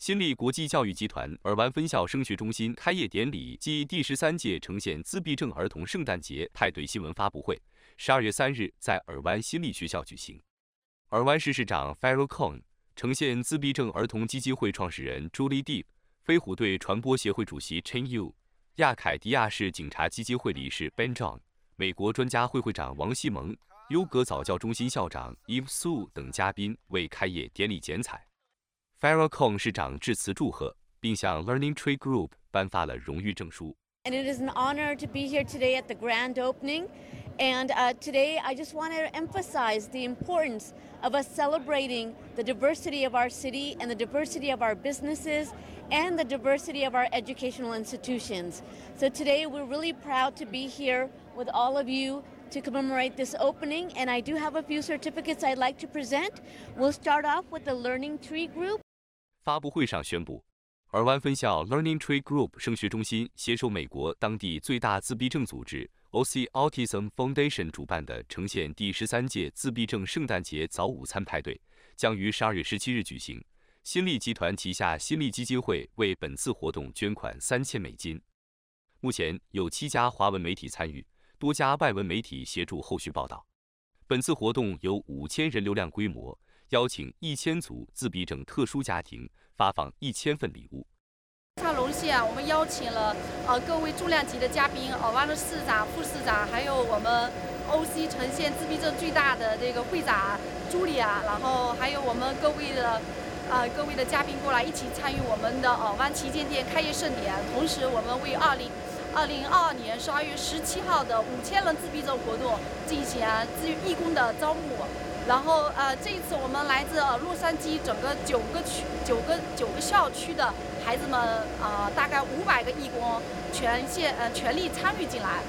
新力国际教育集团尔湾分校升学中心开业典礼暨第十三届呈现自闭症儿童圣诞节派对新闻发布会，十二月三日在尔湾新力学校举行。尔湾市市长 Farrell Cohn、呈现自闭症儿童基金会创始人 Julie Deep、飞虎队传播协会主席 Chen Yu、亚凯迪亚市警察基金会理事 Ben John、美国专家会会长王西蒙、优格早教中心校长 Eve Su 等嘉宾为开业典礼剪彩。Farrah Kong 市长致辞祝贺，并向 Learning Tree Group 颁发了荣誉证书。And it is an honor to be here today at the grand opening. And uh, today I just want to emphasize the importance of us celebrating the diversity of our city and the diversity of our businesses and the diversity of our educational institutions. So today we're really proud to be here with all of you to commemorate this opening. And I do have a few certificates I'd like to present. We'll start off with the Learning Tree Group. 发布会上宣布，尔湾分校 Learning Tree Group 升学中心携手美国当地最大自闭症组织 OC Autism Foundation 主办的呈现第十三届自闭症圣诞节早午餐派对，将于十二月十七日举行。新力集团旗下新力基金会为本次活动捐款三千美金。目前有七家华文媒体参与，多家外文媒体协助后续报道。本次活动有五千人流量规模，邀请一千组自闭症特殊家庭。发放一千份礼物，非常荣幸啊！我们邀请了呃各位重量级的嘉宾，尔湾的市长、副市长，还有我们 OC 呈现自闭症最大的这个会长朱莉啊，然后还有我们各位的啊各位的嘉宾过来一起参与我们的尔湾旗舰店开业盛典。同时，我们为二零二零二二年十二月十七号的五千人自闭症活动进行自义工的招募。然后呃，这一次我们来自洛杉矶整个九个区、九个九个校区的孩子们啊，大概五百个义工全线呃全力参与进来。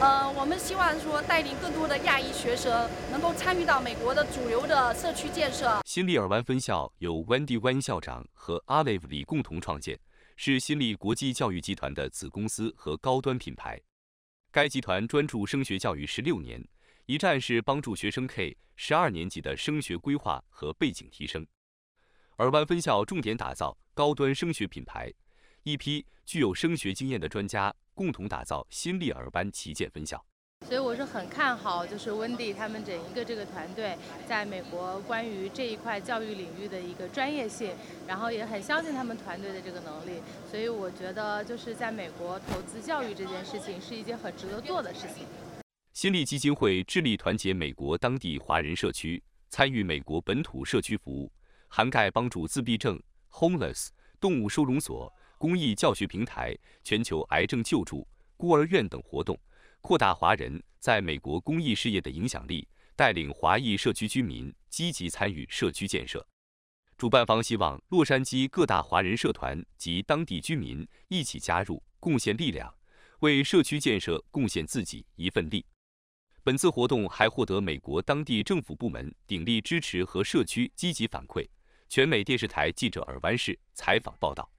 呃，我们希望说带领更多的亚裔学生能够参与到美国的主流的社区建设。新力尔湾分校由 Wendy 湾校长和 Olive 李共同创建，是新力国际教育集团的子公司和高端品牌。该集团专注升学教育十六年。一站式帮助学生 K 十二年级的升学规划和背景提升。尔湾分校重点打造高端升学品牌，一批具有升学经验的专家共同打造新力尔湾旗舰分校。所以我是很看好，就是温蒂他们整一个这个团队在美国关于这一块教育领域的一个专业性，然后也很相信他们团队的这个能力。所以我觉得就是在美国投资教育这件事情是一件很值得做的事情。新力基金会致力团结美国当地华人社区，参与美国本土社区服务，涵盖帮助自闭症、homeless、动物收容所、公益教学平台、全球癌症救助、孤儿院等活动，扩大华人在美国公益事业的影响力，带领华裔社区居民积极参与社区建设。主办方希望洛杉矶各大华人社团及当地居民一起加入，贡献力量，为社区建设贡献自己一份力。本次活动还获得美国当地政府部门鼎力支持和社区积极反馈。全美电视台记者尔湾市采访报道。